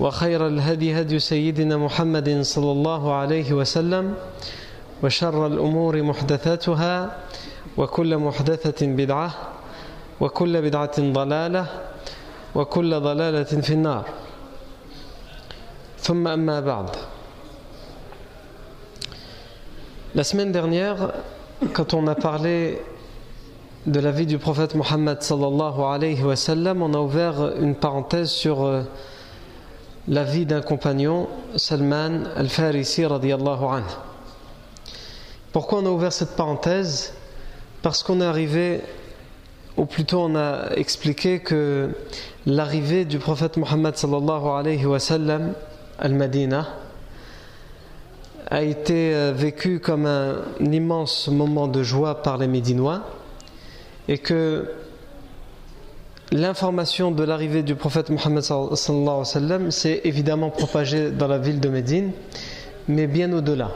وخير الهدي هدي سيدنا محمد صلى الله عليه وسلم وشر الأمور محدثاتها وكل محدثة بدعة وكل بدعة ضلالة وكل ضلالة في النار. ثم أما بعد. La semaine dernière, quand on a parlé de la vie du prophète Mohammed, on a ouvert une parenthèse sur euh, la vie d'un compagnon, Salman al-Farisi radiallahu anhu. Pourquoi on a ouvert cette parenthèse? Parce qu'on est arrivé, ou plutôt on a expliqué que l'arrivée du prophète Mohammed sallallahu alayhi wa sallam al-Madina a été vécue comme un immense moment de joie par les Médinois et que l'information de l'arrivée du prophète Mohammed sallallahu alayhi wa sallam s'est évidemment propagée dans la ville de Médine, mais bien au-delà.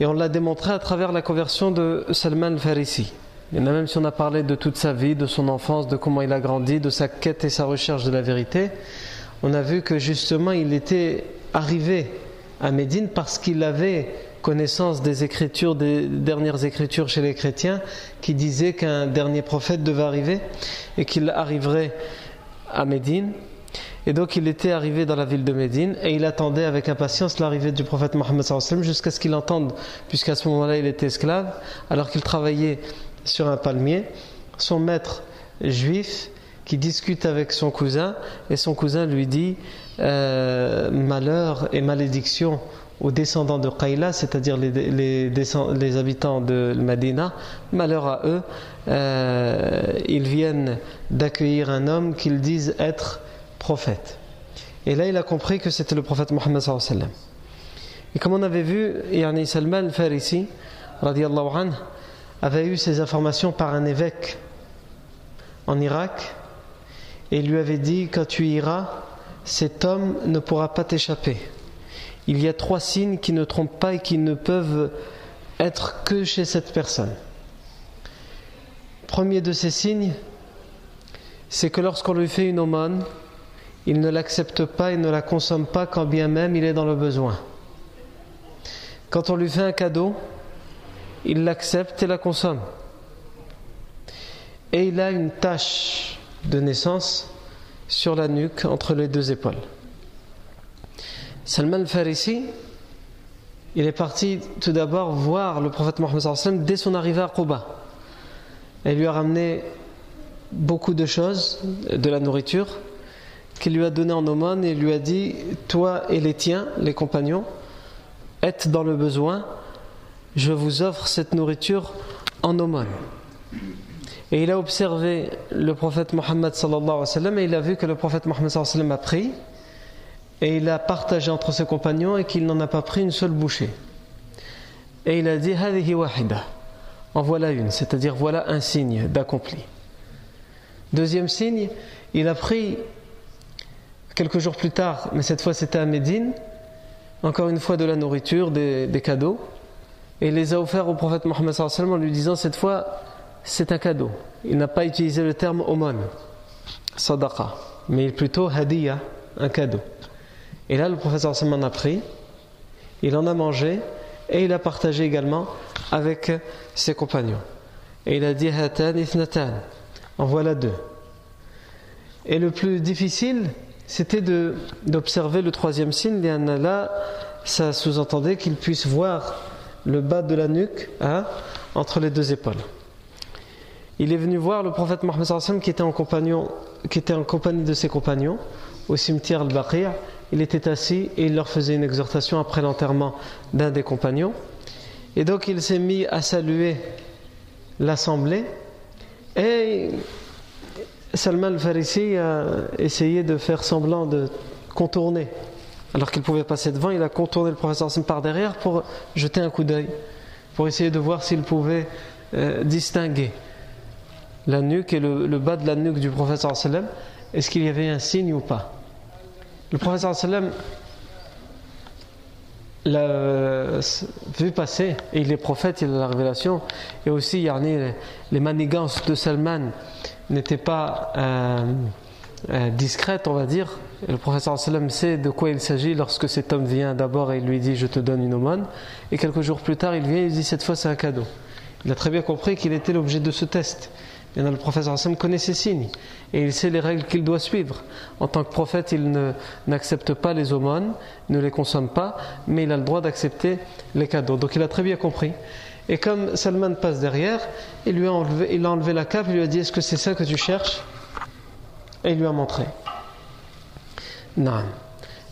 Et on l'a démontré à travers la conversion de Salman al-Farisi. Il même si on a parlé de toute sa vie, de son enfance, de comment il a grandi, de sa quête et sa recherche de la vérité, on a vu que justement il était arrivé à Médine parce qu'il avait connaissance des écritures, des dernières écritures chez les chrétiens qui disaient qu'un dernier prophète devait arriver et qu'il arriverait à Médine. Et donc il était arrivé dans la ville de Médine et il attendait avec impatience l'arrivée du prophète Mohammed jusqu'à ce qu'il entende, puisqu'à ce moment-là il était esclave, alors qu'il travaillait sur un palmier, son maître juif qui discute avec son cousin et son cousin lui dit euh, malheur et malédiction aux descendants de Qayla, c'est-à-dire les, habitants de Medina, malheur à eux, euh, ils viennent d'accueillir un homme qu'ils disent être prophète. Et là, il a compris que c'était le prophète Mohammed sallam. Et comme on avait vu, Yani Salman al-Farisi, radiallahu anhu, avait eu ces informations par un évêque en Irak, et lui avait dit, quand tu iras, cet homme ne pourra pas t'échapper il y a trois signes qui ne trompent pas et qui ne peuvent être que chez cette personne. Premier de ces signes, c'est que lorsqu'on lui fait une aumône, il ne l'accepte pas et ne la consomme pas quand bien même il est dans le besoin. Quand on lui fait un cadeau, il l'accepte et la consomme. Et il a une tache de naissance sur la nuque entre les deux épaules. Salman al-Farisi, il est parti tout d'abord voir le prophète Mohammed dès son arrivée à Quba. Elle lui a ramené beaucoup de choses, de la nourriture, qu'il lui a donné en aumône et lui a dit Toi et les tiens, les compagnons, êtes dans le besoin, je vous offre cette nourriture en aumône. Et il a observé le prophète Mohammed et il a vu que le prophète Mohammed a pris et il a partagé entre ses compagnons et qu'il n'en a pas pris une seule bouchée. Et il a dit Hadihi wahida. En voilà une, c'est-à-dire voilà un signe d'accompli. Deuxième signe, il a pris quelques jours plus tard, mais cette fois c'était à Médine, encore une fois de la nourriture, des, cadeaux, et les a offerts au prophète Mohammed en lui disant cette fois c'est un cadeau. Il n'a pas utilisé le terme aumône. sadaqa, mais plutôt hadiya, un cadeau. Et là, le professeur en a pris, il en a mangé et il a partagé également avec ses compagnons. Et il a dit hatan ithnatan, en voilà deux. Et le plus difficile, c'était d'observer le troisième signe. Là, ça sous-entendait qu'il puisse voir le bas de la nuque hein, entre les deux épaules. Il est venu voir le prophète Mohammed qui était en compagnon, qui était en compagnie de ses compagnons au cimetière al-Baqir. Il était assis et il leur faisait une exhortation après l'enterrement d'un des compagnons. Et donc il s'est mis à saluer l'assemblée et Salman al-Farisi a essayé de faire semblant de contourner. Alors qu'il pouvait passer devant, il a contourné le professeur par derrière pour jeter un coup d'œil, pour essayer de voir s'il pouvait euh, distinguer la nuque et le, bas de la nuque du professeur. Est-ce qu'il y avait un signe ou pas? Le professeur sallam l'a vu passer, et il est prophète, il a la révélation, et aussi les, les manigances de Salman n'étaient pas euh, euh, discrètes, on va dire. le professeur sallam sait de quoi il s'agit lorsque cet homme vient d'abord et lui dit Je te donne une aumône, et quelques jours plus tard, il vient et il dit Cette fois, c'est un cadeau. Il a très bien compris qu'il était l'objet de ce test. Et le professeur Hassan connaît ses signes et il sait les règles qu'il doit suivre. En tant que prophète, il n'accepte pas les aumônes, ne les consomme pas, mais il a le droit d'accepter les cadeaux. Donc il a très bien compris. Et comme Salman passe derrière, il lui a enlevé, il a enlevé la cape, il lui a dit Est-ce que c'est ça que tu cherches? Et il lui a montré. Non.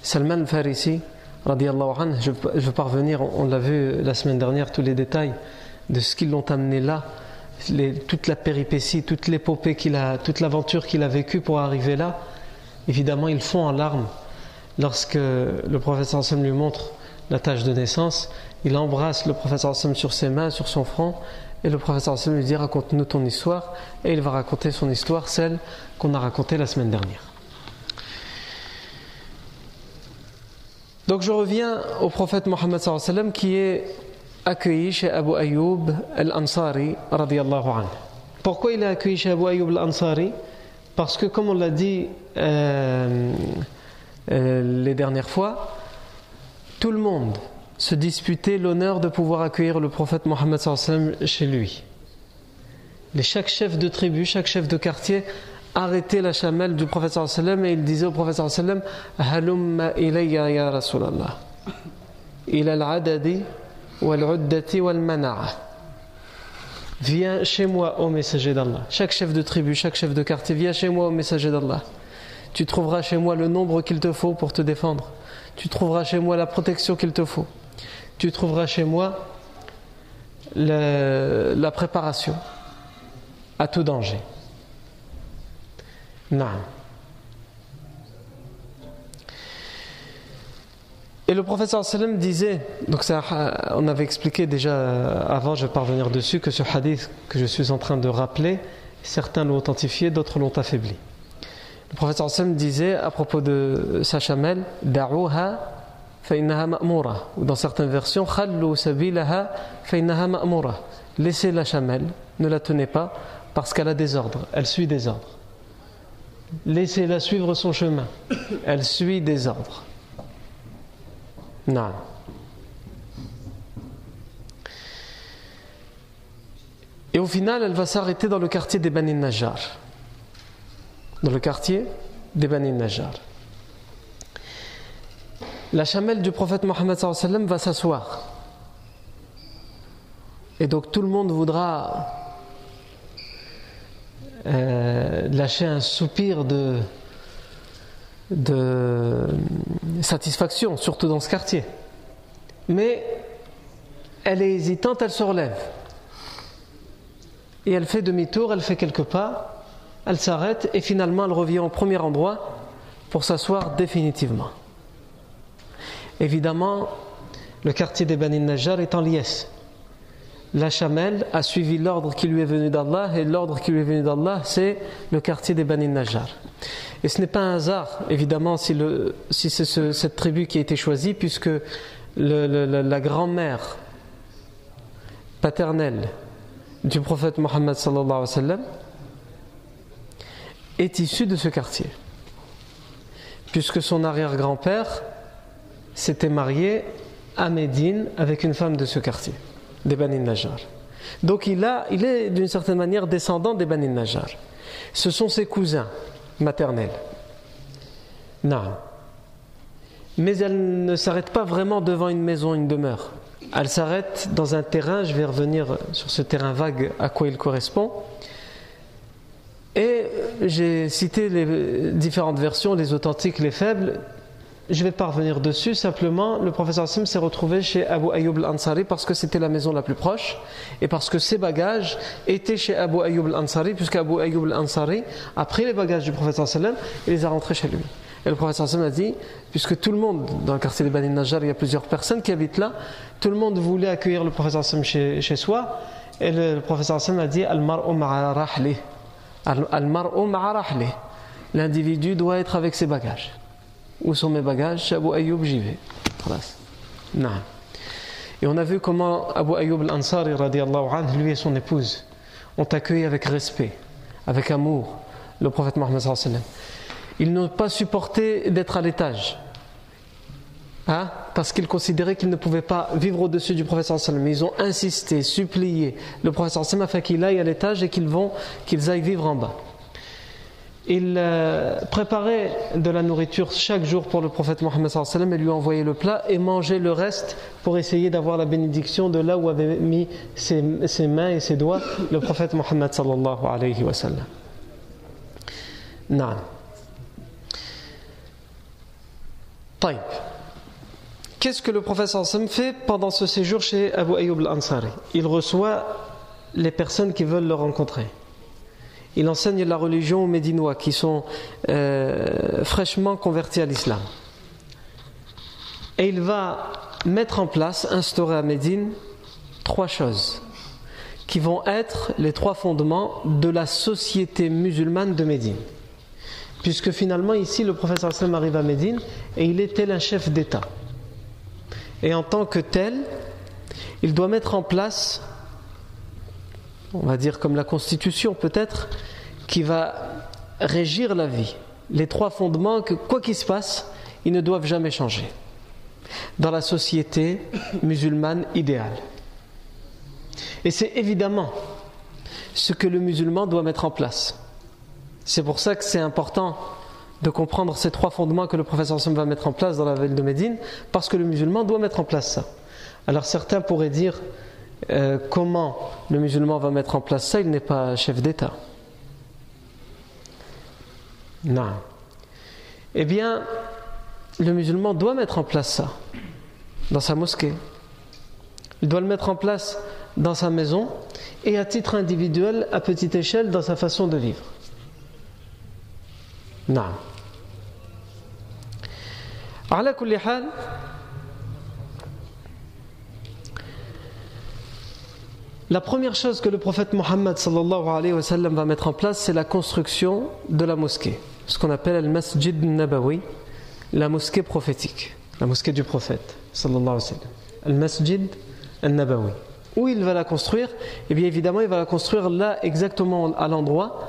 Salman Farisi, anhu, je ne veux pas revenir, on l'a vu la semaine dernière, tous les détails de ce qu'ils l'ont amené là toute la péripétie, toute l'épopée qu'il a, toute l'aventure qu'il a vécue pour arriver là, évidemment, ils font en larmes lorsque le professeur Hassan lui montre la tâche de naissance. Il embrasse le professeur Hassan sur ses mains, sur son front, et le professeur Hassan lui dit Raconte-nous ton histoire. Et il va raconter son histoire, celle qu'on a racontée la semaine dernière. Donc je reviens au prophète Mohammed qui est accueilli chez Abu Ayyub al-Ansari. Pourquoi il est accueilli chez Abu Ayyub al-Ansari? Parce que comme on l'a dit euh, euh, les dernières fois, tout le monde se disputait l'honneur de pouvoir accueillir le prophète Mohammed chez lui. Les, chaque chef de tribu, chaque chef de quartier arrêtait la chamelle du prophète et il disait au prophète Halumma ilayya ya Rasulallah. Il al-adadi Viens chez moi, ô messager d'Allah. Chaque chef de tribu, chaque chef de quartier, viens chez moi, ô messager d'Allah. Tu trouveras chez moi le nombre qu'il te faut pour te défendre. Tu trouveras chez moi la protection qu'il te faut. Tu trouveras chez moi la, préparation à tout danger. Non. Et le professeur sallam disait, donc ça, on avait expliqué déjà avant, je vais parvenir dessus, que ce hadith que je suis en train de rappeler, certains l'ont authentifié, d'autres l'ont affaibli. Le professeur sallam disait à propos de sa chamelle, Da'uha fa'innaha ma'mura. Ou dans certaines versions, Khallu sabilaha fa'innaha ma'mura. Laissez la chamelle, ne la tenez pas, parce qu'elle a des ordres, elle suit des ordres. Laissez-la suivre son chemin, elle suit des ordres. Non. Et au final, elle va s'arrêter dans le quartier des Bani Najjar. Dans le quartier des Bani Najjar. La chamelle du prophète Mohammed va s'asseoir. Et donc tout le monde voudra euh, lâcher un soupir de, de satisfaction, surtout dans ce quartier. Mais elle est hésitante, elle se relève. Et elle fait demi-tour, elle fait quelques pas, elle s'arrête et finalement elle revient au premier endroit pour s'asseoir définitivement. Évidemment, le quartier des Bani Najjar est en liesse. La chamelle a suivi l'ordre qui lui est venu d'Allah et l'ordre qui lui est venu d'Allah, c'est le quartier des Bani Najjar. Et ce n'est pas un hasard, évidemment, si, c'est cette tribu qui a été choisie, puisque la grand-mère paternelle du prophète Mohammed est issu de ce quartier. Puisque son arrière-grand-père s'était marié à Médine avec une femme de ce quartier, des Bani Najjar. Donc il, a, il est d'une certaine manière descendant des Bani Najjar. Ce sont ses cousins maternels. Non. Mais elle ne s'arrête pas vraiment devant une maison, une demeure. Elle s'arrête dans un terrain, je vais revenir sur ce terrain vague à quoi il correspond. Et j'ai cité les différentes versions, les authentiques, les faibles. Je vais pas revenir dessus, simplement le professeur Sim s'est retrouvé chez Abu Ayyub al-Ansari parce que c'était la maison la plus proche et parce que ses bagages étaient chez Abu Ayyub al-Ansari, puisqu'Abu Ayyub al-Ansari a pris les bagages du professeur Sallam et les a rentrés chez lui. Et le professeur Sallam a dit, puisque tout le monde, dans le quartier des Bani Najjar, il y a plusieurs personnes qui habitent là, tout le monde voulait accueillir le professeur Sallam chez, chez soi, et le, professeur Sallam a dit Al-mar'u Al-mar'u L'individu doit être avec ses bagages. Où sont mes bagages? Abu Ayyub, j'y vais. Et on a vu comment Abu Ayyub al-Ansari, lui et son épouse, ont accueilli avec respect, avec amour, le prophète Mohammed. Ils n'ont pas supporté d'être à l'étage. Hein? parce qu'ils considéraient qu'ils ne pouvaient pas vivre au-dessus du prophète sallam. Ils ont insisté, supplié le prophète afin qu'il aille à l'étage et qu'ils vont, qu'ils aillent vivre en bas. Ils euh, préparaient de la nourriture chaque jour pour le prophète Mohammed et lui envoyaient le plat et mangeaient le reste pour essayer d'avoir la bénédiction de là où avait mis ses, mains et ses doigts le prophète Mohammed sallallahu alayhi wa sallam. Non. Qu'est-ce que le professeur Sam fait pendant ce séjour chez Abu Ayyub al-Ansari? Il reçoit les personnes qui veulent le rencontrer. Il enseigne la religion aux Médinois qui sont euh, fraîchement convertis à l'islam. Et il va mettre en place, instaurer à Médine, trois choses qui vont être les trois fondements de la société musulmane de Médine. Puisque finalement, ici, le professeur Sam arrive à Médine et il est tel un chef d'État. Et en tant que tel, il doit mettre en place, on va dire comme la Constitution peut-être, qui va régir la vie. Les trois fondements que, quoi qu'il se passe, ils ne doivent jamais changer. Dans la société musulmane idéale. Et c'est évidemment ce que le musulman doit mettre en place. C'est pour ça que c'est important de comprendre ces trois fondements que le professeur Sam va mettre en place dans la ville de Médine, parce que le musulman doit mettre en place ça. Alors certains pourraient dire euh, comment le musulman va mettre en place ça, il n'est pas chef d'État. Non. Eh bien, le musulman doit mettre en place ça dans sa mosquée. Il doit le mettre en place dans sa maison et à titre individuel, à petite échelle, dans sa façon de vivre. Non. La première chose que le prophète Mohammed va mettre en place, c'est la construction de la mosquée, ce qu'on appelle le masjid nabawi, la mosquée prophétique, la mosquée du prophète Le masjid nabawi. Où il va la construire? Eh bien évidemment, il va la construire là, exactement à l'endroit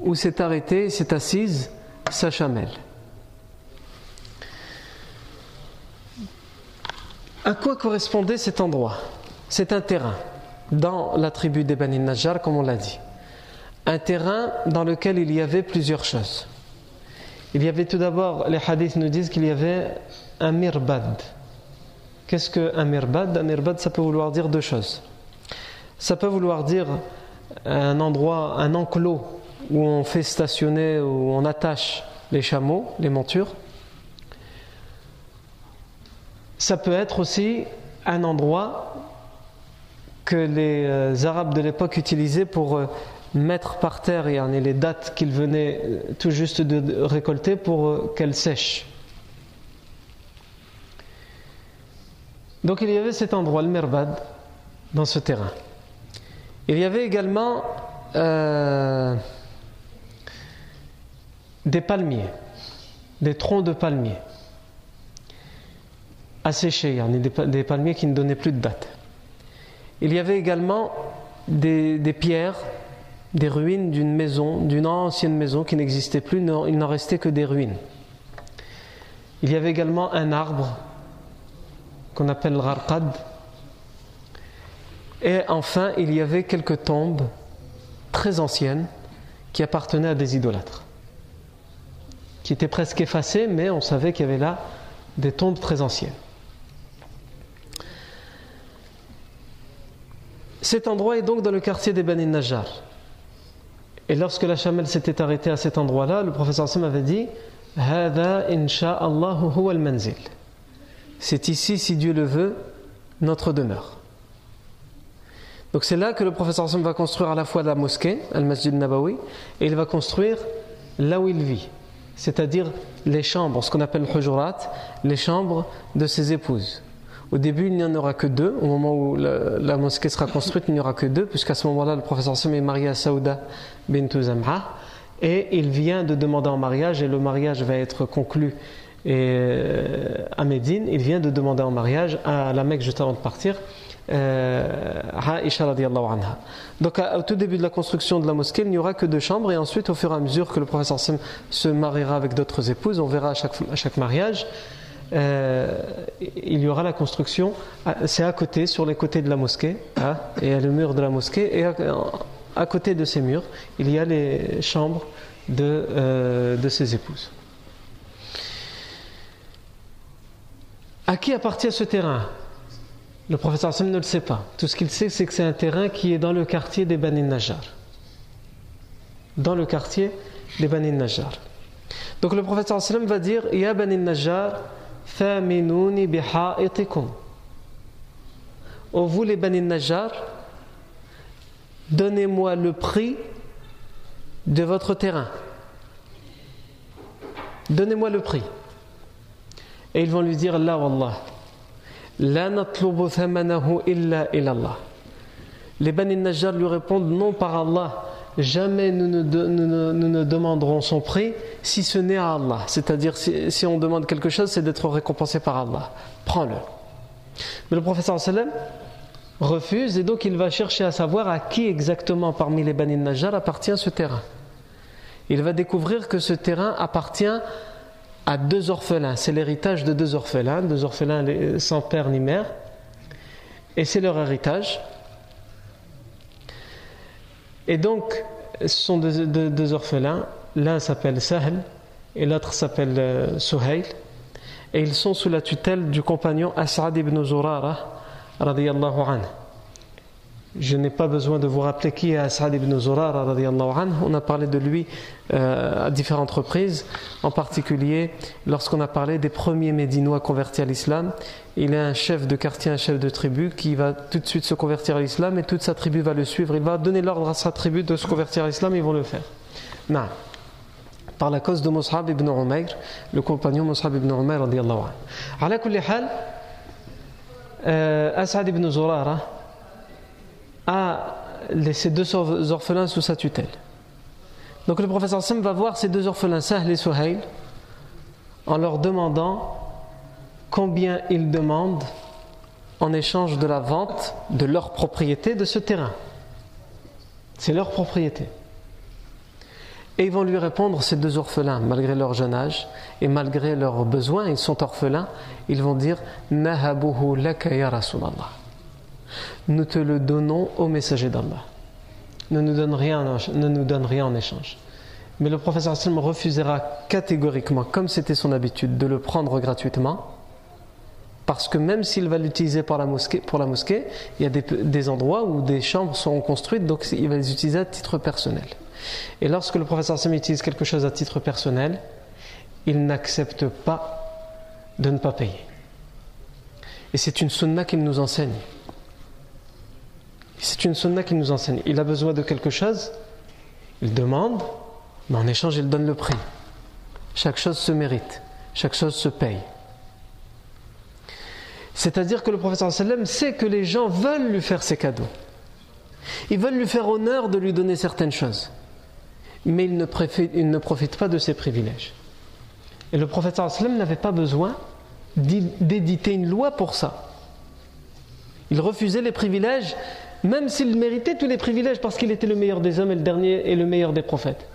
où s'est arrêtée, s'est assise sa chamelle. À quoi correspondait cet endroit? C'est un terrain dans la tribu des Bani Najjar, comme on l'a dit. Un terrain dans lequel il y avait plusieurs choses. Il y avait tout d'abord, les hadiths nous disent qu'il y avait un mirbad. Qu'est-ce qu'un mirbad? Un mirbad, ça peut vouloir dire deux choses. Ça peut vouloir dire un endroit, un enclos où on fait stationner, où on attache les chameaux, les montures. Ça peut être aussi un endroit que les euh, Arabes de l'époque utilisaient pour euh, mettre par terre en les dates qu'ils venaient euh, tout juste de récolter pour qu'elles sèchent. Donc il y avait cet endroit, le Merbad, dans ce terrain. Il y avait également des palmiers, des troncs de palmiers asséchés, des, des palmiers qui ne donnaient plus de date. Il y avait également des, pierres des ruines d'une maison, d'une ancienne maison qui n'existait plus, il n'en restait que des ruines. Il y avait également un arbre qu'on appelle l'Arqad. Et enfin, il y avait quelques tombes très anciennes qui appartenaient à des idolâtres, qui étaient presque effacées, mais on savait qu'il y avait là des tombes très anciennes. Cet endroit est donc dans le quartier des Bani Najjar. Et lorsque la chamelle s'était arrêtée à cet endroit-là, le professeur Sam avait dit C'est ici, si Dieu le veut, notre demeure. Donc c'est là que le professeur Sam va construire à la fois la mosquée, Al-Masjid Nabawi, et il va construire là où il vit, c'est-à-dire les chambres, ce qu'on appelle le les chambres de ses épouses. Au début, il n'y en aura que deux. Au moment où la, mosquée sera construite, il n'y aura que deux, puisqu'à ce moment-là, le professeur Sam est marié à Saouda bint Zam'a. Et il vient de demander en mariage, et le mariage va être conclu euh, à Médine. Il vient de demander en mariage à la Mecque juste avant de partir. Euh, anha. Donc au tout début de la construction de la mosquée, il n'y aura que deux chambres et ensuite au fur et à mesure que le professeur Sam se mariera avec d'autres épouses, on verra à chaque mariage, euh, il y aura la construction, c'est à côté, sur les côtés de la mosquée, hein, et à le mur de la mosquée, et à, côté de ces murs, il y a les chambres de, euh, de ses épouses. À qui appartient ce terrain? Le professeur Hassan ne le sait pas. Tout ce qu'il sait, c'est que c'est un terrain qui est dans le quartier des Bani Najjar. Dans le quartier des Bani Najjar. Donc le professeur Hassan va dire Ya Bani Najjar. Ô vous les Bani Najjar, donnez-moi le prix de votre terrain. Donnez-moi le prix. Et ils vont lui dire La wallah, la natlubu thamanahu illa illallah. Les Bani Najjar lui répondent Non par Allah, jamais nous ne, demanderons son prix si ce n'est à Allah. C'est-à-dire, si, on demande quelque chose, c'est d'être récompensé par Allah. Prends-le. Mais le professeur refuse et donc il va chercher à savoir à qui exactement parmi les Bani Najjar appartient ce terrain. Il va découvrir que ce terrain appartient à deux orphelins. C'est l'héritage de deux orphelins, deux orphelins sans père ni mère. Et c'est leur héritage. Et donc, ce sont deux, orphelins. L'un s'appelle Sahl et l'autre s'appelle euh, Suhail. Et ils sont sous la tutelle du compagnon As'ad ibn Zurara, radiyallahu anhu. Je n'ai pas besoin de vous rappeler qui est As'ad ibn Zurara. On a parlé de lui euh, à différentes reprises, en particulier lorsqu'on a parlé des premiers Médinois convertis à l'islam. Il est un chef de quartier, un chef de tribu qui va tout de suite se convertir à l'islam et toute sa tribu va le suivre. Il va donner l'ordre à sa tribu de se convertir à l'islam et ils vont le faire. Non. Par la cause de Mus'hab ibn Umayr, le compagnon Mus'hab ibn Umayr, radiallahu anhu. Euh, As'ad ibn Zurara a laissé deux orphelins sous sa tutelle. Donc le professeur Sam va voir ces deux orphelins, Sahl et Suhail, en leur demandant combien ils demandent en échange de la vente de leur propriété de ce terrain. C'est leur propriété. Et ils vont lui répondre, ces deux orphelins, malgré leur jeune âge et malgré leurs besoins, ils sont orphelins, ils vont dire Nahabuhu laka ya Rasulallah. Nous te le donnons au messager d'Allah ne nous donne rien, ne nous donne rien en échange. Mais le professeur Sallam refusera catégoriquement, comme c'était son habitude, de le prendre gratuitement, parce que même s'il va l'utiliser pour la mosquée, il y a des, endroits où des chambres sont construites, donc il va les utiliser à titre personnel. Et lorsque le professeur Sallam utilise quelque chose à titre personnel, il n'accepte pas de ne pas payer. Et c'est une sunna qu'il nous enseigne. C'est une sunna qui nous enseigne. Il a besoin de quelque chose, il demande, mais en échange, il donne le prix. Chaque chose se mérite, chaque chose se paye. C'est-à-dire que le professeur sallam sait que les gens veulent lui faire ses cadeaux. Ils veulent lui faire honneur de lui donner certaines choses. Mais il ne, profite pas de ses privilèges. Et le professeur sallam n'avait pas besoin d'éditer une loi pour ça. Il refusait les privilèges même s'il méritait tous les privilèges parce qu'il était le meilleur des hommes et le dernier et le meilleur des prophètes.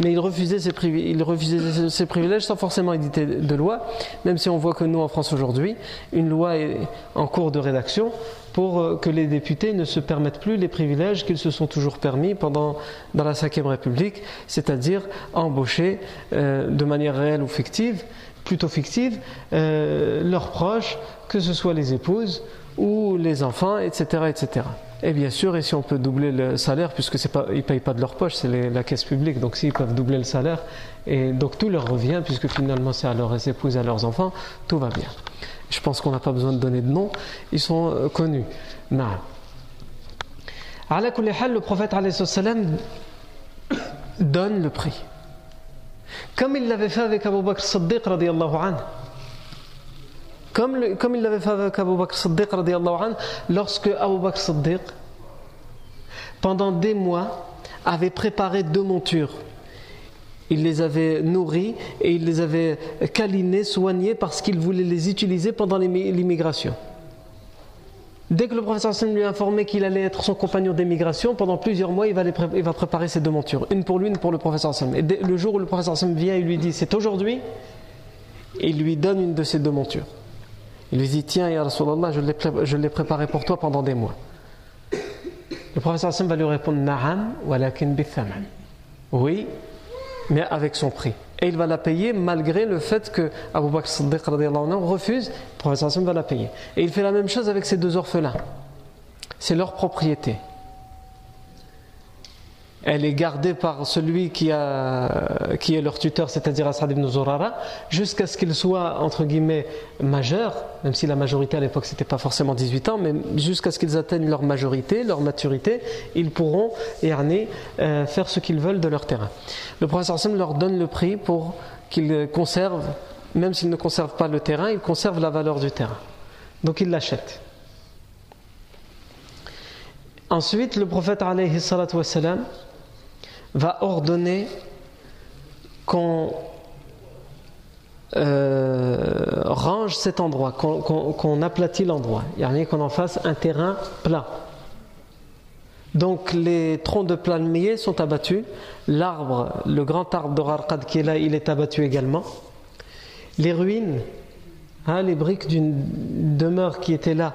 Mais il refusait ses, il refusait ses privilèges sans forcément éditer de loi, même si on voit que nous en France aujourd'hui, une loi est en cours de rédaction pour euh, que les députés ne se permettent plus les privilèges qu'ils se sont toujours permis pendant, dans la Ve République, c'est-à-dire embaucher euh, de manière réelle ou fictive, plutôt fictive, euh, leurs proches, que ce soit les épouses ou les enfants, etc., etc. Et bien sûr, et si on peut doubler le salaire, puisque ils ne payent pas de leur poche, c'est la caisse publique, donc s'ils peuvent doubler le salaire, et donc tout leur revient, puisque finalement c'est à leurs épouses, à leurs enfants, tout va bien. Je pense qu'on n'a pas besoin de donner de nom, ils sont euh, connus. Non. le prophète donne le prix. Comme il l'avait fait avec Abu Bakr Siddiq radiallahu anhu. Comme, il l'avait fait avec Abu Bakr Siddiq anhu, lorsque Abu Bakr Siddiq, pendant des mois, avait préparé deux montures. Il les avait nourries et il les avait câlinées, soignées parce qu'il voulait les utiliser pendant l'immigration. Dès que le professeur Hassan lui a informé qu'il allait être son compagnon d'émigration, pendant plusieurs mois, il va, préparer ces deux montures, une pour lui, une pour le professeur Hassan. Et le jour où le professeur Hassan vient, il lui dit c'est aujourd'hui, il lui donne une de ces deux montures. Il lui dit Tiens, Ya Rasulallah, je l'ai préparé pour toi pendant des mois. Le professeur Hassan va lui répondre Na'am, walakin bithaman. Oui, mais avec son prix. Et il va la payer malgré le fait que Abu Bakr Siddiq refuse, le professeur va la payer. Et il fait la même chose avec ses deux orphelins. C'est leur propriété elle est gardée par celui qui, est leur tuteur, c'est-à-dire Asad ibn Zurara, jusqu'à ce qu'il soit, entre guillemets, majeur, même si la majorité à l'époque c'était pas forcément 18 ans, mais jusqu'à ce qu'ils atteignent leur majorité, leur maturité, ils pourront, Yarni, euh, faire ce qu'ils veulent de leur terrain. Le professeur Sam leur donne le prix pour qu'ils conservent, même s'ils ne conservent pas le terrain, ils conservent la valeur du terrain. Donc ils l'achètent. Ensuite, le prophète alayhi wassalam, va ordonner qu'on euh, range cet endroit, qu'on aplatit l'endroit, il qu'on en fasse un terrain plat. Donc les troncs de palmiers sont abattus, l'arbre, le grand arbre de Rarqad qui est là, il est abattu également. Les ruines, hein, les briques d'une demeure qui était là,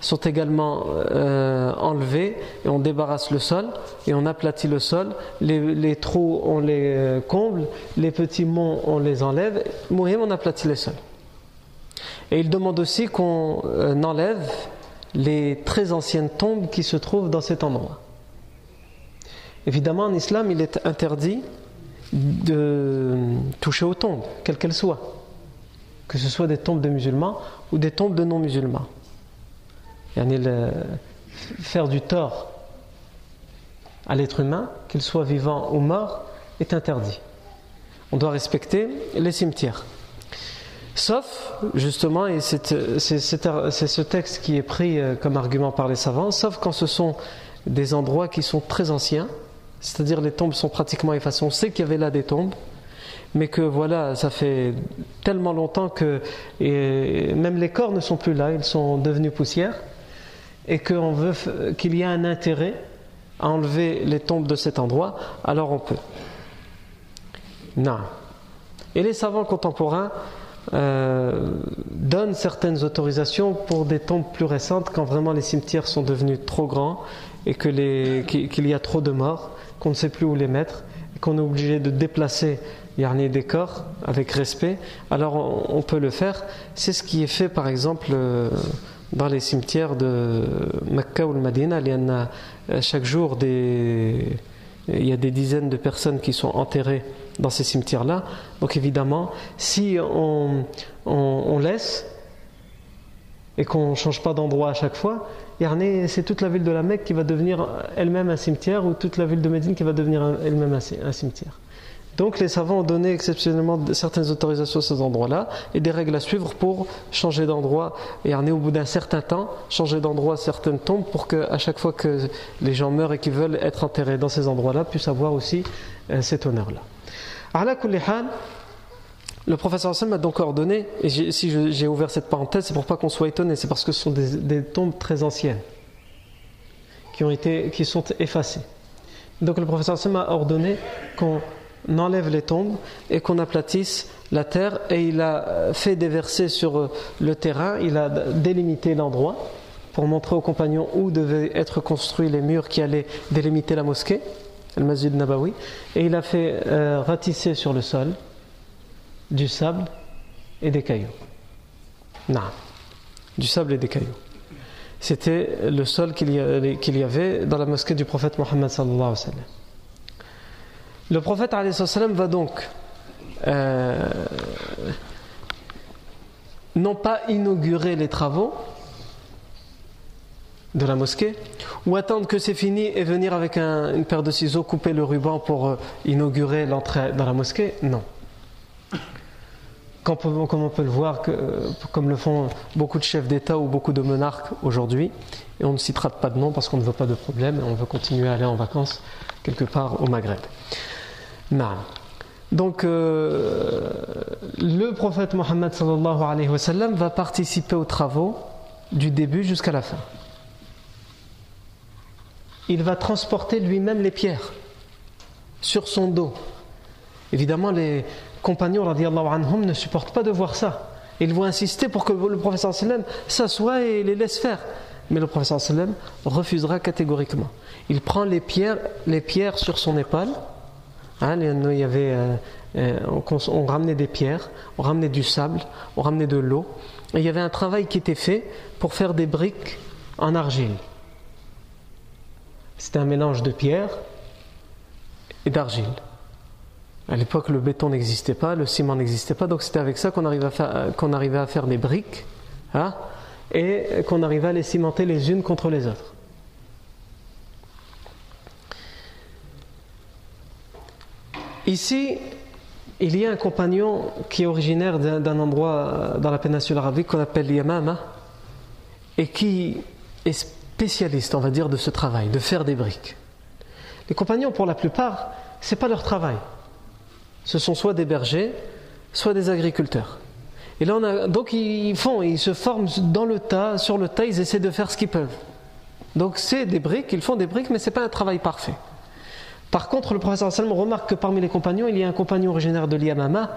sont également euh, enlevés et on débarrasse le sol et on aplatit le sol. Les, trous, on les euh, comble, les petits monts, on les enlève. Mouhim, on aplatit les sols. Et il demande aussi qu'on euh, enlève les très anciennes tombes qui se trouvent dans cet endroit. Évidemment, en islam, il est interdit de toucher aux tombes, quelles qu'elles soient, que ce soit des tombes de musulmans ou des tombes de non-musulmans faire du tort à l'être humain, qu'il soit vivant ou mort, est interdit. On doit respecter les cimetières. Sauf, justement, et c'est ce texte qui est pris euh, comme argument par les savants, sauf quand ce sont des endroits qui sont très anciens, c'est-à-dire les tombes sont pratiquement effacées. On sait qu'il y avait là des tombes, mais que voilà, ça fait tellement longtemps que même les corps ne sont plus là, ils sont devenus poussière et qu'on veut qu'il y ait un intérêt à enlever les tombes de cet endroit, alors on peut. Non. Et les savants contemporains euh, donnent certaines autorisations pour des tombes plus récentes quand vraiment les cimetières sont devenus trop grands et qu'il y a trop de morts, qu'on ne sait plus où les mettre, et qu'on est obligé de déplacer des corps avec respect, alors on, on peut le faire. C'est ce qui est fait par exemple. Euh, dans les cimetières de Mecca ou le Medina, il y en a euh, chaque jour des, il y a des dizaines de personnes qui sont enterrées dans ces cimetières-là. Donc évidemment, si on, on, laisse et qu'on ne change pas d'endroit à chaque fois, c'est toute la ville de la Mecque qui va devenir elle-même un cimetière ou toute la ville de Médine qui va devenir elle-même un cimetière. Donc les savants ont donné exceptionnellement certaines autorisations à ces endroits-là et des règles à suivre pour changer d'endroit et en au bout d'un certain temps changer d'endroit certaines tombes pour qu'à chaque fois que les gens meurent et qui veulent être enterrés dans ces endroits-là puissent avoir aussi euh, cet honneur-là. Le professeur Hassan m'a donc ordonné, et si j'ai ouvert cette parenthèse, c'est pour pas qu'on soit étonné, c'est parce que ce sont des tombes très anciennes qui, ont été, qui sont effacées. Donc le professeur Sam a ordonné qu'on enlève les tombes et qu'on aplatisse la terre et il a fait déverser sur le terrain, il a délimité l'endroit pour montrer aux compagnons où devaient être construits les murs qui allaient délimiter la mosquée, le Masjid Nabawi, et il a fait euh, ratisser sur le sol du sable et des cailloux. Non, du sable et des cailloux. C'était le sol qu'il y, avait dans la mosquée du prophète Mohammed. Le prophète va donc euh, non pas inaugurer les travaux de la mosquée ou attendre que c'est fini et venir avec une paire de ciseaux couper le ruban pour euh, inaugurer l'entrée dans la mosquée? Non comme on peut le voir, comme le font beaucoup de chefs d'État ou beaucoup de monarques aujourd'hui, et on ne citera pas de nom parce qu'on ne veut pas de problème et on veut continuer à aller en vacances quelque part au Maghreb. Donc, euh, le prophète Mohammed sallam, va participer aux travaux du début jusqu'à la fin. Il va transporter lui-même les pierres sur son dos. Évidemment, les compagnons anhum, ne supportent pas de voir ça. Ils vont insister pour que le professeur sallam s'assoie et les laisse faire. Mais le professeur sallam refusera catégoriquement. Il prend les pierres, les pierres sur son épaule Euh, euh, on, ramenait des pierres, on ramenait du sable, on ramenait de l'eau. Et il y avait un travail qui était fait pour faire des briques en argile. C'était un mélange de pierre et d'argile. À l'époque, le béton n'existait pas, le ciment n'existait pas, donc c'était avec ça qu'on arrivait, arrivait, à faire des briques hein, et qu'on arrivait à les cimenter les unes contre les autres. Ici, il y a un compagnon qui est originaire d'un endroit dans la péninsule arabique qu'on appelle Yamama et qui est spécialiste, on va dire, de ce travail, de faire des briques. Les compagnons, pour la plupart, ce n'est pas leur travail. Ce sont soit des bergers, soit des agriculteurs. Et là, donc ils font, ils se forment dans le tas, sur le tas, ils essaient de faire ce qu'ils peuvent. Donc c'est des briques, ils font des briques, mais ce n'est pas un travail parfait. Par contre, le professeur Salman remarque que parmi les compagnons, il y a un compagnon originaire de l'Yamama.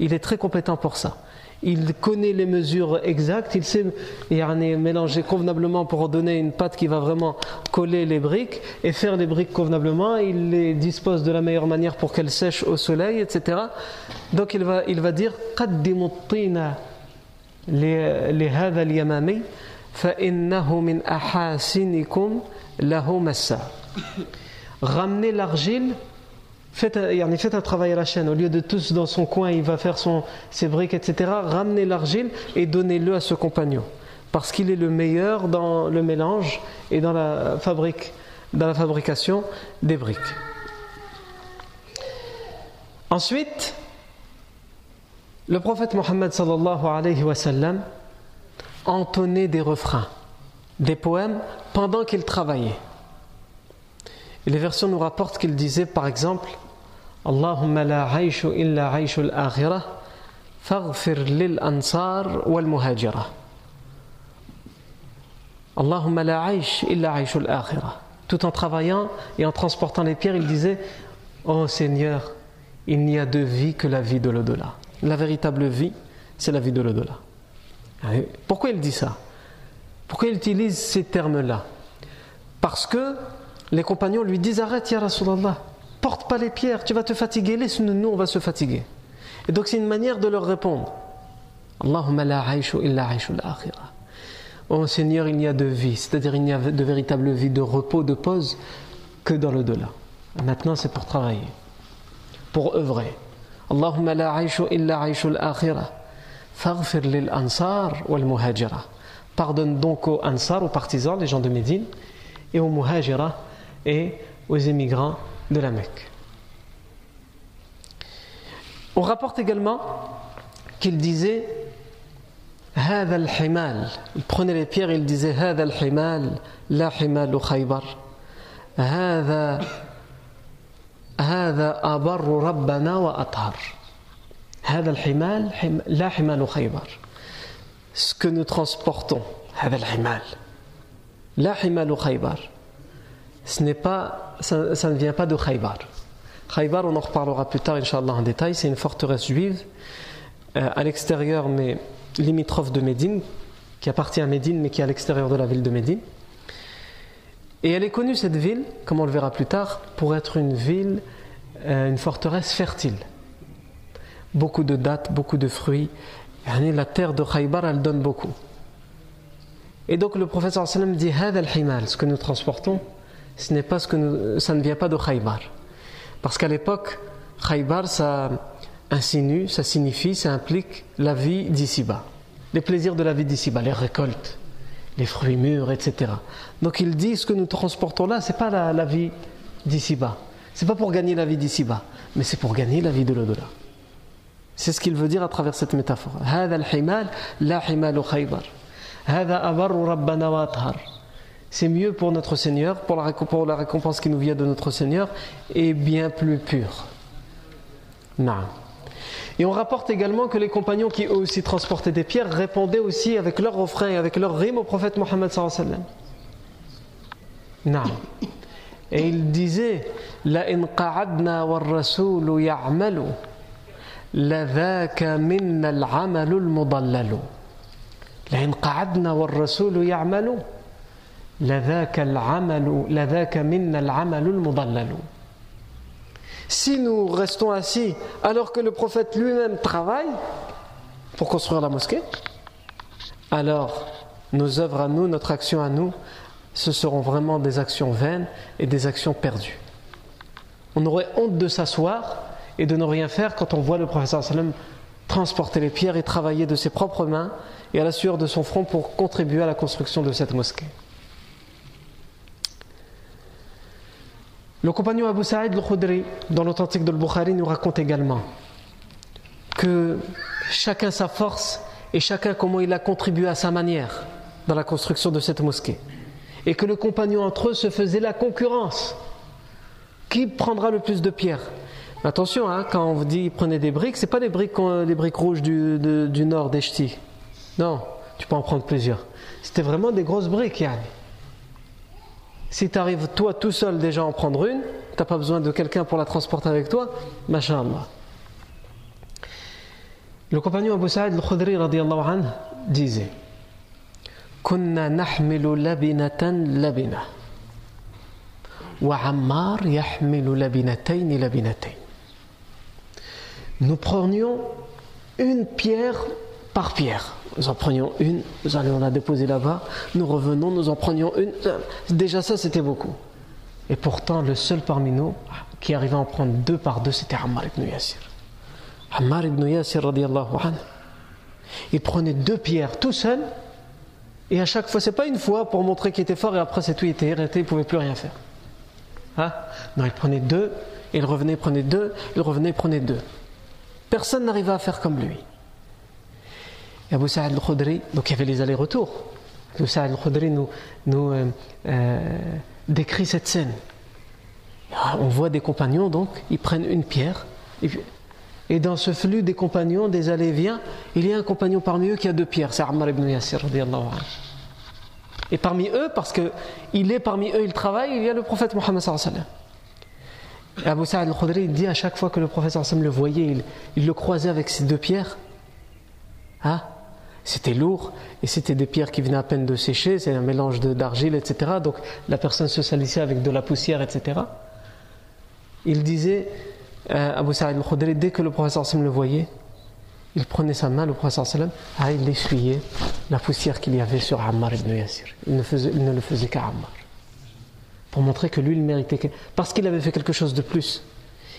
Il est très compétent pour ça. Il connaît les mesures exactes, il sait mélanger convenablement pour donner une pâte qui va vraiment coller les briques et faire les briques convenablement. Il les dispose de la meilleure manière pour qu'elles sèchent au soleil, etc. Donc il va, il va dire ramenez l'argile, faites, fait un travail à la chaîne. Au lieu de tous dans son coin, il va faire ses briques, etc. Ramenez l'argile et donnez-le à ce compagnon. Parce qu'il est le meilleur dans le mélange et dans la, fabrication des briques. Ensuite, le prophète Mohammed alayhi entonnait des refrains, des poèmes pendant qu'il travaillait. Et les versions nous rapportent qu'il disait par exemple Allahumma la aishu illa aishu al-akhirah faghfir lil ansar wal muhajira. Allahumma la aish illa aishu al-akhirah. Tout en travaillant et en transportant les pierres, il disait Oh Seigneur, il n'y a de vie que la vie de l'au-delà. La véritable vie, c'est la vie de l'au-delà. Pourquoi il dit ça? Pourquoi il utilise ces termes-là? Parce que les compagnons lui disent Arrête, Ya Rasulallah, porte pas les pierres, tu vas te fatiguer, laisse-nous, nous, on va se fatiguer. Et donc c'est une manière de leur répondre Allahumma la illa Oh Seigneur, il n'y a de vie, c'est-à-dire il n'y a de véritable vie, de repos, de pause, que dans le delà. Maintenant, c'est pour travailler, pour œuvrer. Allahumma la illa akhirah. Faghfir lil ansar wal muhajira. Pardonne donc aux ansar, aux partisans, les gens de Médine, et aux muhajira, et aux émigrants de la Mecque. On rapporte également qu'il disait هذا الحمال il prenait les pierres et il disait هذا الحمال لا حمال خيبر هذا هذا أبر ربنا وأطهر هذا الحمال لا حمال خيبر ce que nous transportons هذا الحمال لا حمال خيبر ce n'est pas, ça, ne vient pas de Khaybar. Khaybar, on en reparlera plus tard, Inch'Allah, en détail, c'est une forteresse juive euh, à l'extérieur, mais limitrophe de Médine, qui appartient à Médine, mais qui est à l'extérieur de la ville de Médine. Et elle est connue, cette ville, comme on le verra plus tard, pour être une ville, euh, une forteresse fertile. Beaucoup de dattes, beaucoup de fruits. La terre de Khaybar, elle donne beaucoup. Et donc le professeur dit ce que nous transportons, ce n'est pas ce que ça ne vient pas de Khaybar. Parce qu'à l'époque, Khaybar, ça insinue, ça signifie, ça implique la vie d'ici-bas. Les plaisirs de la vie d'ici-bas, les récoltes, les fruits mûrs, etc. Donc il dit ce que nous transportons là, c'est pas la, vie d'ici-bas. C'est pas pour gagner la vie d'ici-bas, mais c'est pour gagner la vie de l'au-delà. C'est ce qu'il veut dire à travers cette métaphore. C'est mieux pour notre Seigneur, pour la, pour la récompense qui nous vient de notre Seigneur, et bien plus pur. Non. Et on rapporte également que les compagnons qui eux aussi transportaient des pierres répondaient aussi avec leur refrain et avec leur rime au prophète Mohammed sallallahu alayhi Et il disait La in qa'adna wa rasoul ya'malu la dhaka minna al-amalu al-mudallalu. La in qa'adna wa rasoul ya'malu Si nous restons assis alors que le prophète lui-même travaille pour construire la mosquée, alors nos œuvres à nous, notre action à nous, ce seront vraiment des actions vaines et des actions perdues. On aurait honte de s'asseoir et de ne rien faire quand on voit le professeur sallam transporter les pierres et travailler de ses propres mains et à la sueur de son front pour contribuer à la construction de cette mosquée. Le compagnon Abu Sa'id al-Khudri, dans l'authentique de Bukhari, nous raconte également que chacun sa force et chacun comment il a contribué à sa manière dans la construction de cette mosquée. Et que le compagnon entre eux se faisait la concurrence. Qui prendra le plus de pierres? Attention, hein, quand on vous dit prenez des briques, ce n'est pas des briques, les briques rouges du, nord des ch'tis. Non, tu peux en prendre plusieurs. C'était vraiment des grosses briques, Yann. Si tu arrives toi tout seul déjà à en prendre une, tu n'as pas besoin de quelqu'un pour la transporter avec toi, Allah. Le compagnon Abu Sa'id al-Khudri anhu disait كنا نحمل لبنة لبنة وعمار يحمل لبنتين لبنتين Nous prenions une pierre par pierre nous en prenions une, nous allions la déposer là-bas, nous revenons, nous en prenions une. Déjà ça, c'était beaucoup. Et pourtant, le seul parmi nous qui arrivait à en prendre deux par deux, c'était Ammar ibn Yassir. Ammar ibn Yassir, anhu, il prenait deux pierres tout seul, et à chaque fois, c'est pas une fois pour montrer qu'il était fort, et après c'est tout, il était arrêté, il pouvait plus rien faire. Hein? Non, il prenait deux, il revenait, il prenait deux, il revenait, il prenait deux. Personne n'arrivait à faire comme lui. Et Abu Sa'ad al-Khudri, donc il y avait les allers-retours. Abu Sa'ad al-Khudri nous, euh, euh, décrit cette scène. Ah, on voit des compagnons, donc, ils prennent une pierre, et, dans ce flux des compagnons, des allées-vient, il y a un compagnon parmi eux qui a deux pierres, c'est Ammar ibn Yasir. Et parmi eux, parce qu'il est parmi eux, il travaille, il y a le prophète Mohammed Abu Sa'ad al-Khudri dit à chaque fois que le prophète le voyait, il, il le croisait avec ses deux pierres. Hein c'était lourd et c'était des pierres qui venaient à peine de sécher, c'est un mélange d'argile, etc. Donc la personne se salissait avec de la poussière, etc. Il disait, euh, Abu Sa'id al-Khudri, dès que le professeur le voyait, il prenait sa main, le professeur ah, il essuyait la poussière qu'il y avait sur Ammar ibn Yassir. Il ne, le faisait qu'à Ammar. Pour montrer que lui, il méritait. Parce qu'il avait fait quelque chose de plus.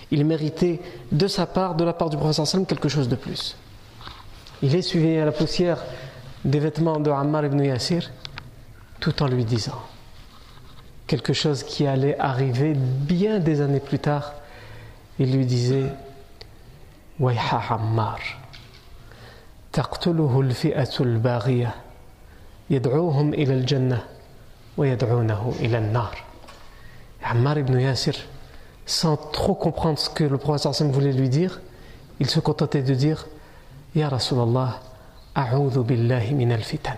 Il méritait de sa part, de la part du professeur quelque chose de plus Il essuyait la poussière des vêtements de Ammar ibn Yassir tout en lui disant quelque chose qui allait arriver bien des années plus tard. Il lui disait Wayha Ammar, تقتله الفئة الباغية يدعوهم إلى الجنة ويدعونه إلى النار. Ammar ibn Yassir, sans trop comprendre ce que le prophète voulait lui dire, il se contentait de dire Ya Rasulallah, billahi min al-fitan.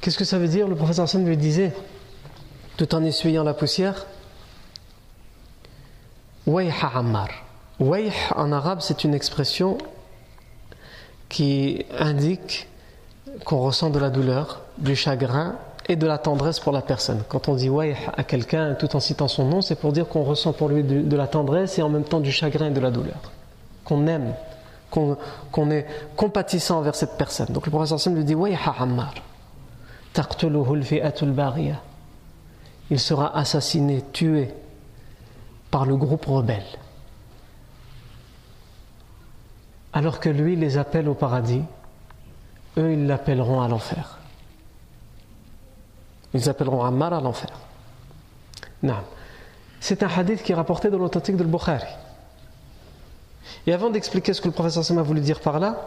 Qu'est-ce que ça veut dire? Le professeur Hassan lui disait tout en essuyant la poussière Wayha Ammar. Wayh en arabe, c'est une expression qui indique qu'on ressent de la douleur, du chagrin et de la tendresse pour la personne. Quand on dit Wayh à quelqu'un tout en citant son nom, c'est pour dire qu'on ressent pour lui de, la tendresse et en même temps du chagrin et de la douleur. Qu'on aime, qu'on est compatissant envers cette personne. Donc le Sam lui dit Wayha Ammar. Il sera assassiné, tué par le groupe rebelle. Alors que lui les appelle au paradis, eux ils l'appelleront à l'enfer. Ils appelleront Ammar à l'enfer. C'est un hadith qui est rapporté dans l'authentique de Bukhari. Et avant d'expliquer ce que le professeur Sam a voulu dire par là,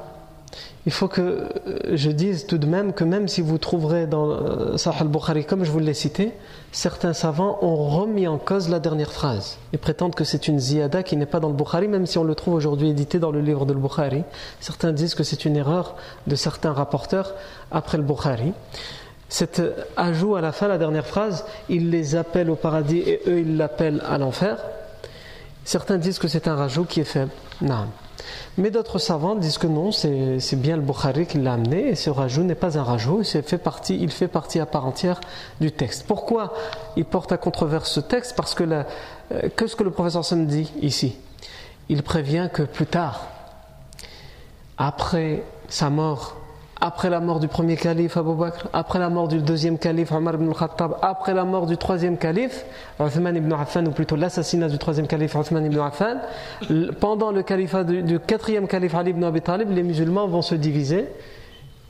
il faut que euh, je dise tout de même que même si vous trouverez dans euh, Sahih al-Bukhari, comme je vous l'ai cité, certains savants ont remis en cause la dernière phrase et prétendent que c'est une ziyada qui n'est pas dans le Bukhari, même si on le trouve aujourd'hui édité dans le livre de Bukhari. Certains disent que c'est une erreur de certains rapporteurs après le Bukhari. Cet ajout à la fin, la dernière phrase, il les appelle au paradis et eux ils l'appellent à l'enfer. Certains disent que c'est un rajout qui est faible. Non. Mais d'autres savants disent que non, c'est bien le Bukhari qui l'a amené et ce rajout n'est pas un rajout, fait partie, il fait partie à part entière du texte. Pourquoi il porte à controverse ce texte? Parce que euh, qu'est-ce que le professeur Sam dit ici Il prévient que plus tard, après sa mort, après la mort du premier calife Abu Bakr, après la mort du deuxième calife Omar ibn al-Khattab, après la mort du troisième calife Uthman ibn Affan, ou plutôt l'assassinat du troisième calife Uthman ibn Affan, pendant le califat du, quatrième calife Ali ibn Abi Talib, les musulmans vont se diviser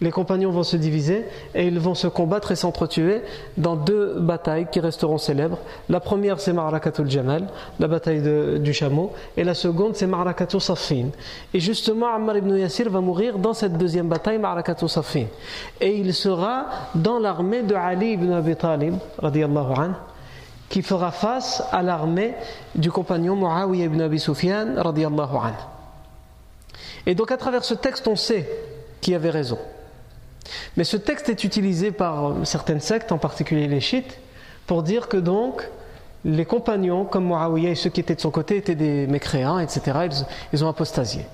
les compagnons vont se diviser et ils vont se combattre et s'entretuer dans deux batailles qui resteront célèbres. La première c'est Marakatul Jamal, la bataille du chameau, et la seconde c'est Marakatul Safin. Et justement Ammar ibn Yassir va mourir dans cette deuxième bataille, Marakatul Safin. Et il sera dans l'armée de Ali ibn Abi Talib, anhu, qui fera face à l'armée du compagnon Muawiyah ibn Abi Sufyan, anhu. Et donc à travers ce texte on sait qui avait raison. Mais ce texte est utilisé par certaines sectes, en particulier les chiites, pour dire que donc les compagnons, comme Muawiyah et ceux qui étaient de son côté, étaient des mécréants, etc. Ils, ont apostasié.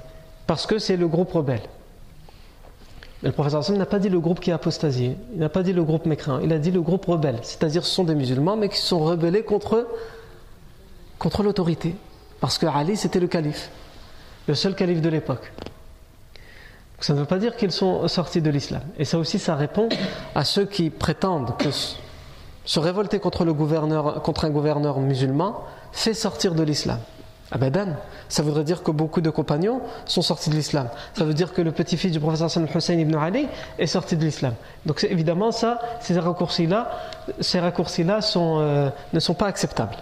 Parce que c'est le groupe rebelle. Mais le professeur Hassan n'a pas dit le groupe qui a apostasié, il n'a pas dit le groupe mécréant, il a dit le groupe rebelle. C'est-à-dire ce sont des musulmans, mais qui sont rebellés contre, contre l'autorité. Parce que Ali, c'était le calife, le seul calife de l'époque. Ça ne veut pas dire qu'ils sont sortis de l'islam. Et ça aussi, ça répond à ceux qui prétendent que se révolter contre, le gouverneur, contre un gouverneur musulman fait sortir de l'islam. Abadan, ça voudrait dire que beaucoup de compagnons sont sortis de l'islam. Ça veut dire que le petit-fils du professeur Hussein ibn Ali est sorti de l'islam. Donc évidemment, ça, ces raccourcis-là, ces raccourcis-là euh, ne sont pas acceptables.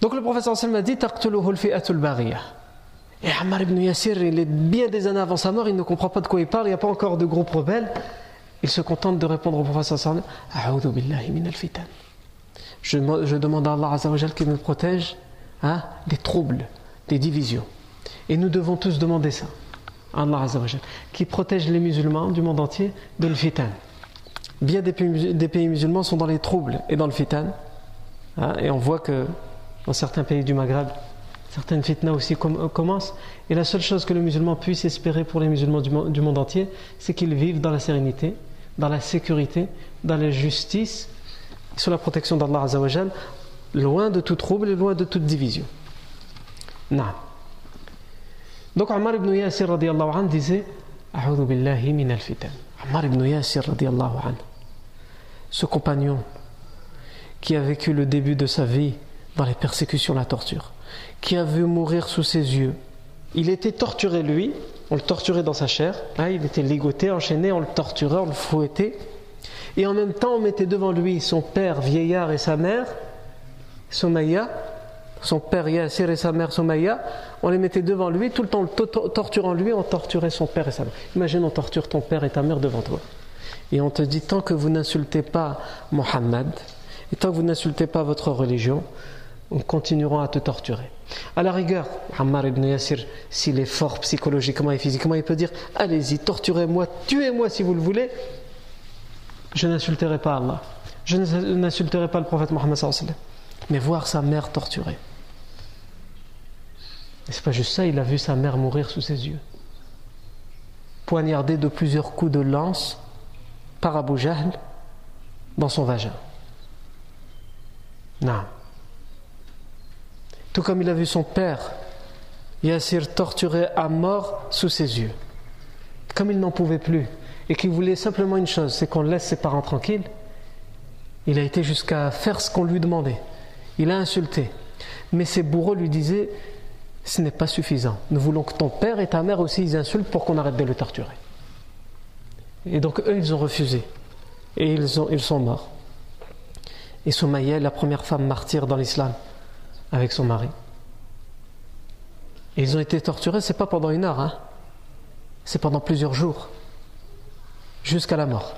Donc le professeur m'a dit Taqtuluhu al-fi'atul et Ammar ibn Yassir, il est bien des années avant sa mort, il ne comprend pas de quoi il parle, il n'y a pas encore de groupe rebelle. Il se contente de répondre au prophète sallallahu min al-fitan. Je, je demande à Allah Azzawajal qu'il me protège hein, des troubles, des divisions. Et nous devons tous demander ça. Allah Azzawajal, qui protège les musulmans du monde entier de l'fitan. Bien des pays, des pays, musulmans sont dans les troubles et dans le fitan. Hein, et on voit que dans certains pays du Maghreb, certaines fitnas aussi euh, commencent. Et la seule chose que le musulman puisse espérer pour les musulmans du monde entier, c'est qu'ils vivent dans la sérénité, dans la sécurité, dans la justice, sous la protection d'Allah Azzawajal, loin de tout trouble et loin de toute division. Donc Ammar ibn Yasir anhu disait A'udhu billahi min al-fitan. Ammar ibn Yasir anhu, ce compagnon qui a vécu le début de sa vie dans les persécutions, la torture qui a vu mourir sous ses yeux. Il était torturé lui, on le torturait dans sa chair, hein, il était ligoté, enchaîné, on le torturait, on le fouettait. Et en même temps, on mettait devant lui son père vieillard et sa mère, Somaya, son père Yassir et sa mère Somaya, on les mettait devant lui, tout le temps torturant lui, on torturait son père et sa mère. Imagine, on torture ton père et ta mère devant toi. Et on te dit, tant que vous n'insultez pas Mohammed, et tant que vous n'insultez pas votre religion, on continuera à te torturer. À la rigueur, Ammar ibn Yassir, s'il est fort psychologiquement et physiquement, il peut dire Allez-y, torturez-moi, tuez-moi si vous le voulez. Je n'insulterai pas Allah. Je n'insulterai pas le prophète Mohammed mais voir sa mère torturée. Et c'est pas juste ça, il a vu sa mère mourir sous ses yeux. Poignardée de plusieurs coups de lance par Abu Jahl dans son vagin. Non. Tout comme il a vu son père, Yassir, torturé à mort sous ses yeux. Comme il n'en pouvait plus et qu'il voulait simplement une chose, c'est qu'on laisse ses parents tranquilles, il a été jusqu'à faire ce qu'on lui demandait. Il a insulté. Mais ses bourreaux lui disaient Ce n'est pas suffisant. Nous voulons que ton père et ta mère aussi ils insultent pour qu'on arrête de le torturer. Et donc eux, ils ont refusé. Et ils, ont, ils sont morts. Et Soumaïa la première femme martyre dans l'islam avec son mari. Et ils ont été torturés, c'est pas pendant une heure, hein. c'est pendant plusieurs jours, jusqu'à la mort.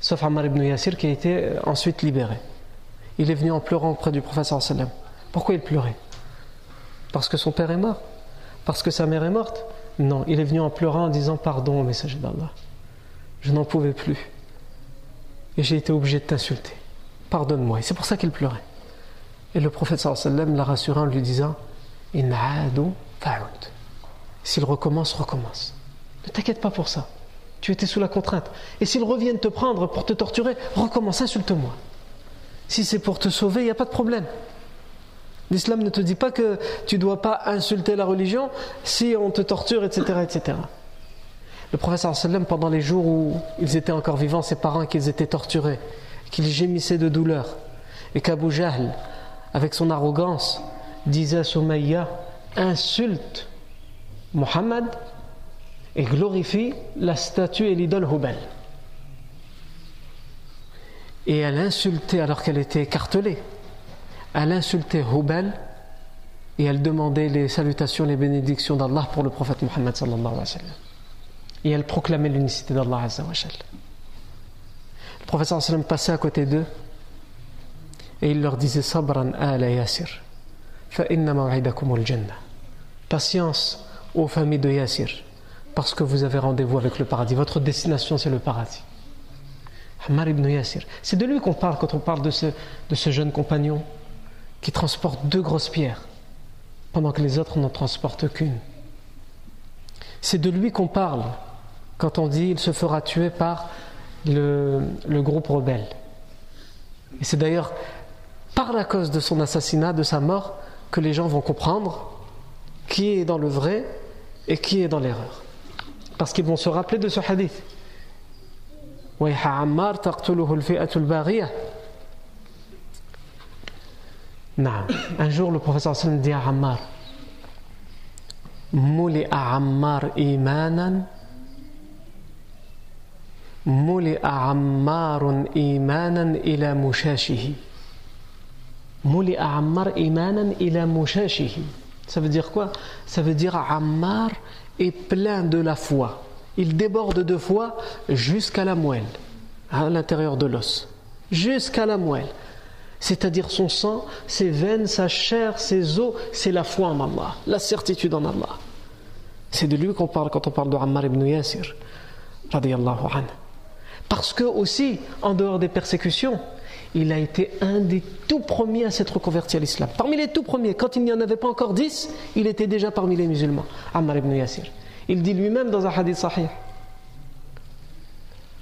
Sauf Ammar ibn Yassir qui a été euh, ensuite libéré. Il est venu en pleurant auprès du professeur sallam. Pourquoi il pleurait? Parce que son père est mort Parce que sa mère est morte? Non, il est venu en pleurant en disant pardon au messager d'Allah. Je n'en pouvais plus. Et j'ai été obligé de t'insulter. Pardonne-moi. Et c'est pour ça qu'il pleurait. Et le prophète sallam l'a rassuré en lui disant S'il recommence, recommence. Ne t'inquiète pas pour ça. Tu étais sous la contrainte. Et s'ils reviennent te prendre pour te torturer, recommence, insulte-moi. Si c'est pour te sauver, il n'y a pas de problème. L'islam ne te dit pas que tu ne dois pas insulter la religion si on te torture, etc. etc. Le prophète sallam, pendant les jours où ils étaient encore vivants, ses parents, qu'ils étaient torturés, qu'ils gémissaient de douleur, et qu'Abu Jahl, avec son arrogance, disait à insulte Mohammed et glorifie la statue et l'idole Hubal. Et elle insultait alors qu'elle était écartelée. Elle insultait Hubal et elle demandait les salutations, les bénédictions d'Allah pour le prophète Mohammed. Et elle proclamait l'unicité d'Allah Le prophète passait à côté d'eux et il leur disait Sabran ala Yasir. Patience aux familles de Yasir, parce que vous avez rendez-vous avec le paradis. Votre destination, c'est le paradis. Ammar ibn Yasir. C'est de lui qu'on parle quand on parle de ce, de ce jeune compagnon qui transporte deux grosses pierres, pendant que les autres n'en transportent qu'une. C'est de lui qu'on parle quand on dit il se fera tuer par le, le groupe rebelle. Et c'est d'ailleurs par la cause de son assassinat, de sa mort, que les gens vont comprendre qui est dans le vrai et qui est dans l'erreur. Parce qu'ils vont se rappeler de ce hadith. Un jour, le professeur sallam dit à Ammar imanan? Mouli Ammarun imanan ila mushashihi? Ça veut dire quoi? Ça veut dire Ammar est plein de la foi. Il déborde de foi jusqu'à la moelle, à l'intérieur de l'os. Jusqu'à la moelle. C'est-à-dire son sang, ses veines, sa chair, ses os, c'est la foi en Allah, la certitude en Allah. C'est de lui qu'on parle quand on parle de Ammar ibn Yasir. Parce que aussi, en dehors des persécutions, il a été un des tout premiers à s'être converti à l'islam. Parmi les tout premiers, quand il n'y en avait pas encore dix, il était déjà parmi les musulmans. Ammar ibn Yasir. Il dit lui-même dans un hadith sahih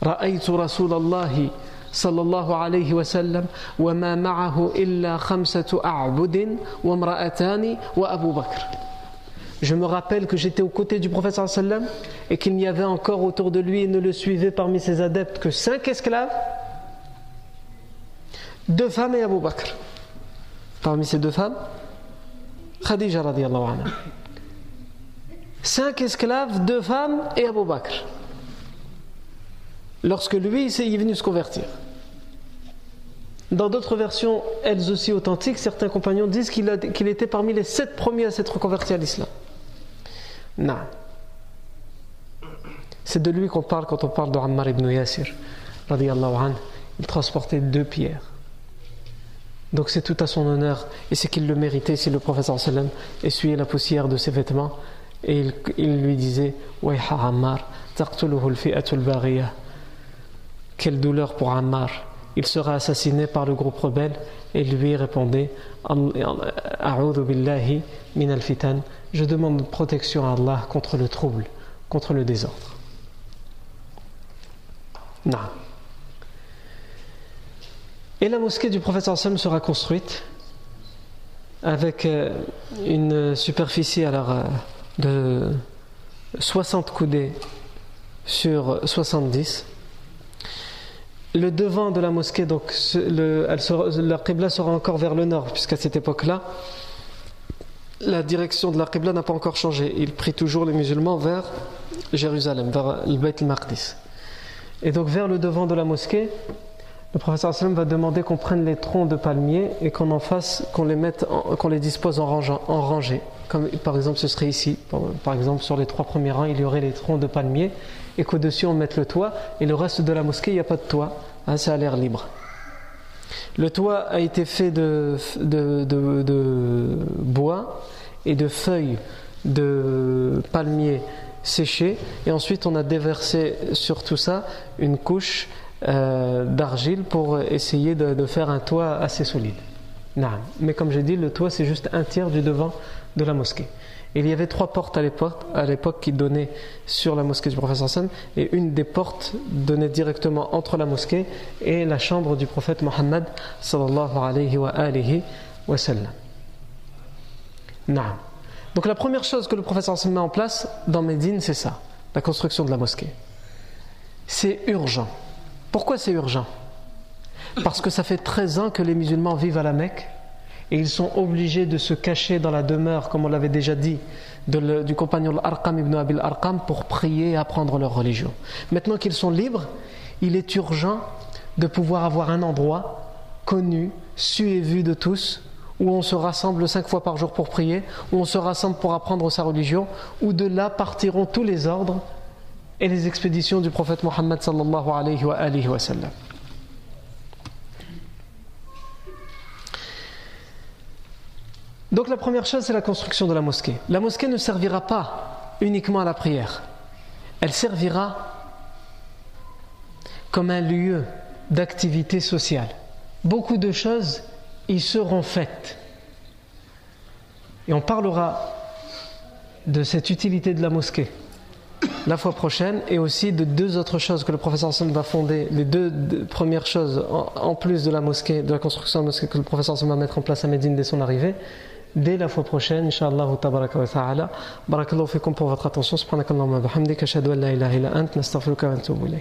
رأيت رسول الله صلى الله عليه وسلم وما معه إلا خمسة أعبد وامرأتان وأبو بكر Je me rappelle que j'étais aux côtés du prophète sallam et qu'il n'y avait encore autour de lui et ne le suivait parmi ses adeptes que cinq esclaves deux femmes et Abu Bakr. Parmi ces deux femmes, Khadija radiallahu anha. Cinq esclaves, deux femmes et Abu Bakr. Lorsque lui, il est venu se convertir. Dans d'autres versions, elles aussi authentiques, certains compagnons disent qu'il était parmi les sept premiers à s'être converti à l'islam. Non. C'est de lui qu'on parle quand on parle de Ammar ibn Yasir. Il transportait deux pierres. Donc c'est tout à son honneur. Et c'est qu'il le méritait si le professeur sallam. Essuyait la poussière de ses vêtements. Et il, lui disait Quelle douleur pour Ammar. Il sera assassiné par le groupe rebelle et lui répondait billahi min al-fitan. Je demande protection à Allah contre le trouble contre le désordre non. Et la mosquée du prophète sallam sera construite avec euh, une superficie alors euh, de 60 coudées sur 70 le devant de la mosquée, donc le, sera, la sera encore vers le nord, puisqu'à cette époque-là, la direction de la Qibla n'a pas encore changé. Il prie toujours les musulmans vers Jérusalem, vers le Beit al-Maqdis. Et donc vers le devant de la mosquée, le professeur sallam va demander qu'on prenne les troncs de palmiers et qu'on en fasse, qu'on les mette, qu'on les dispose en, en rangée. Comme par exemple ce serait ici. Par exemple sur les trois premiers rangs, il y aurait les troncs de palmiers et qu'au-dessus on mette le toit, et le reste de la mosquée, il n'y a pas de toit, hein, c'est à l'air libre. Le toit a été fait de, de, bois et de feuilles de palmiers séchés, et ensuite on a déversé sur tout ça une couche euh, d'argile pour essayer de, faire un toit assez solide. Mais comme j'ai dit, le toit c'est juste un tiers du devant de la mosquée. Il y avait trois portes à l'époque qui donnaient sur la mosquée du prophète sallam et une des portes donnait directement entre la mosquée et la chambre du prophète Mohammed wa wa. Donc la première chose que le prophète sallam met en place dans Médine, c'est ça, la construction de la mosquée. C'est urgent. Pourquoi c'est urgent? Parce que ça fait 13 ans que les musulmans vivent à la Mecque et ils sont obligés de se cacher dans la demeure, comme on l'avait déjà dit, du compagnon Arqam ibn Abil Arqam pour prier et apprendre leur religion. Maintenant qu'ils sont libres, il est urgent de pouvoir avoir un endroit connu, su et vu de tous, où on se rassemble cinq fois par jour pour prier, où on se rassemble pour apprendre sa religion, où de là partiront tous les ordres et les expéditions du prophète Mohammed sallallahu alayhi wa sallam. Donc la première chose, c'est la construction de la mosquée. La mosquée ne servira pas uniquement à la prière. Elle servira comme un lieu d'activité sociale. Beaucoup de choses y seront faites. Et on parlera de cette utilité de la mosquée la fois prochaine et aussi de deux autres choses que le professeur Hassan va fonder. Les deux, premières choses, en, plus de la mosquée, de la construction de la mosquée que le professeur Hassan va mettre en place à Médine dès son arrivée, dès la fois prochaine, Inch'Allah tabaraka wa ta'ala. Barakallahu fikum pour votre attention. Subhanakallahu wa bihamdika, ashhadu an la ilaha illa ant, nastaghfiruka wa atubu.